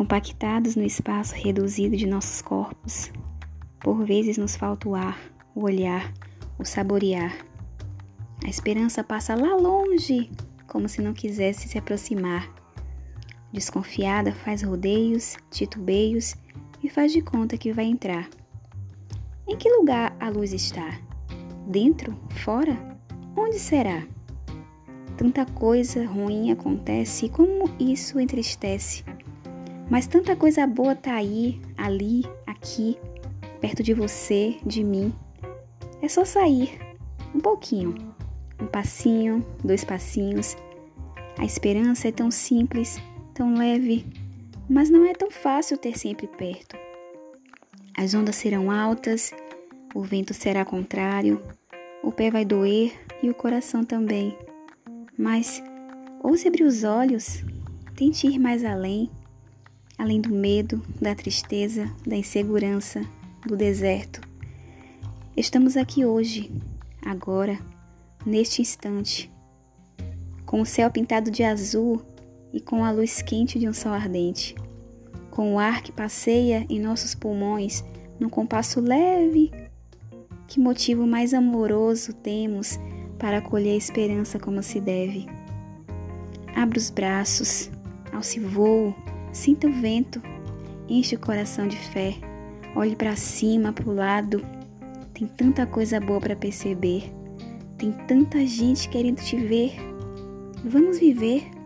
Compactados no espaço reduzido de nossos corpos, por vezes nos falta o ar, o olhar, o saborear. A esperança passa lá longe, como se não quisesse se aproximar. Desconfiada, faz rodeios, titubeios e faz de conta que vai entrar. Em que lugar a luz está? Dentro? Fora? Onde será? Tanta coisa ruim acontece e como isso entristece. Mas tanta coisa boa tá aí, ali, aqui, perto de você, de mim. É só sair, um pouquinho, um passinho, dois passinhos. A esperança é tão simples, tão leve, mas não é tão fácil ter sempre perto. As ondas serão altas, o vento será contrário, o pé vai doer e o coração também. Mas ouse abrir os olhos, tente ir mais além, além do medo, da tristeza, da insegurança, do deserto. Estamos aqui hoje, agora, neste instante, com o céu pintado de azul e com a luz quente de um sol ardente, com o ar que passeia em nossos pulmões num compasso leve. Que motivo mais amoroso temos para acolher a esperança como se deve. Abra os braços, alce voo, sinta o vento, enche o coração de fé, olhe para cima, para o lado. Tem tanta coisa boa para perceber, tem tanta gente querendo te ver. Vamos viver.